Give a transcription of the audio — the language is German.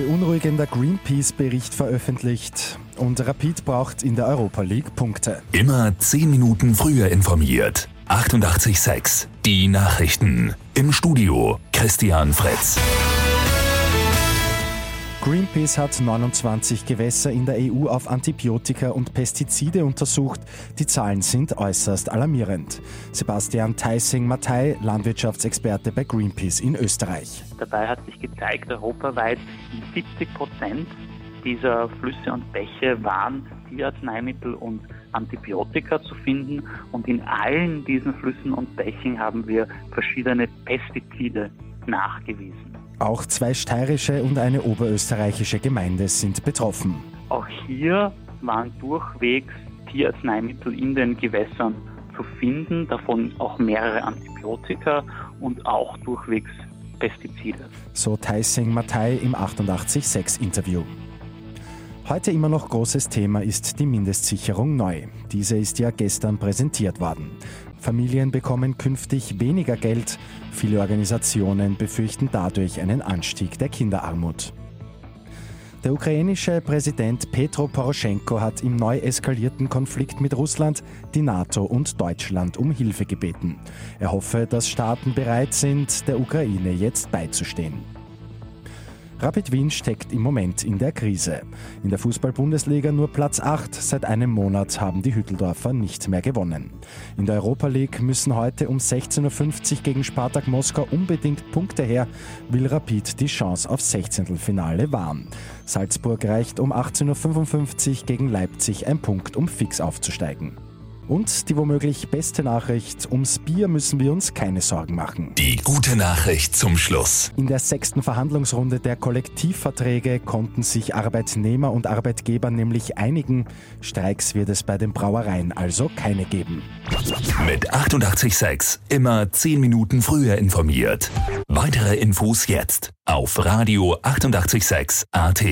beunruhigender Greenpeace-Bericht veröffentlicht und Rapid braucht in der Europa League Punkte. Immer 10 Minuten früher informiert. 88.6 Die Nachrichten. Im Studio Christian Fritz. Greenpeace hat 29 Gewässer in der EU auf Antibiotika und Pestizide untersucht. Die Zahlen sind äußerst alarmierend. Sebastian Theissing-Mattei, Landwirtschaftsexperte bei Greenpeace in Österreich. Dabei hat sich gezeigt, europaweit 70 Prozent dieser Flüsse und Bäche waren Tierarzneimittel und Antibiotika zu finden. Und in allen diesen Flüssen und Bächen haben wir verschiedene Pestizide nachgewiesen. Auch zwei steirische und eine oberösterreichische Gemeinde sind betroffen. Auch hier waren durchwegs Tierarzneimittel in den Gewässern zu finden, davon auch mehrere Antibiotika und auch durchwegs Pestizide. So Taising Matai im 88.6 Interview. Heute immer noch großes Thema ist die Mindestsicherung neu. Diese ist ja gestern präsentiert worden. Familien bekommen künftig weniger Geld. Viele Organisationen befürchten dadurch einen Anstieg der Kinderarmut. Der ukrainische Präsident Petro Poroschenko hat im neu eskalierten Konflikt mit Russland die NATO und Deutschland um Hilfe gebeten. Er hoffe, dass Staaten bereit sind, der Ukraine jetzt beizustehen. Rapid Wien steckt im Moment in der Krise. In der Fußball-Bundesliga nur Platz 8. Seit einem Monat haben die Hütteldorfer nicht mehr gewonnen. In der Europa League müssen heute um 16.50 Uhr gegen Spartak Moskau unbedingt Punkte her, will Rapid die Chance auf 16. Finale wahren. Salzburg reicht um 18.55 Uhr gegen Leipzig ein Punkt, um fix aufzusteigen. Und die womöglich beste Nachricht, ums Bier müssen wir uns keine Sorgen machen. Die gute Nachricht zum Schluss. In der sechsten Verhandlungsrunde der Kollektivverträge konnten sich Arbeitnehmer und Arbeitgeber nämlich einigen. Streiks wird es bei den Brauereien also keine geben. Mit 886 immer 10 Minuten früher informiert. Weitere Infos jetzt auf Radio 886 AT.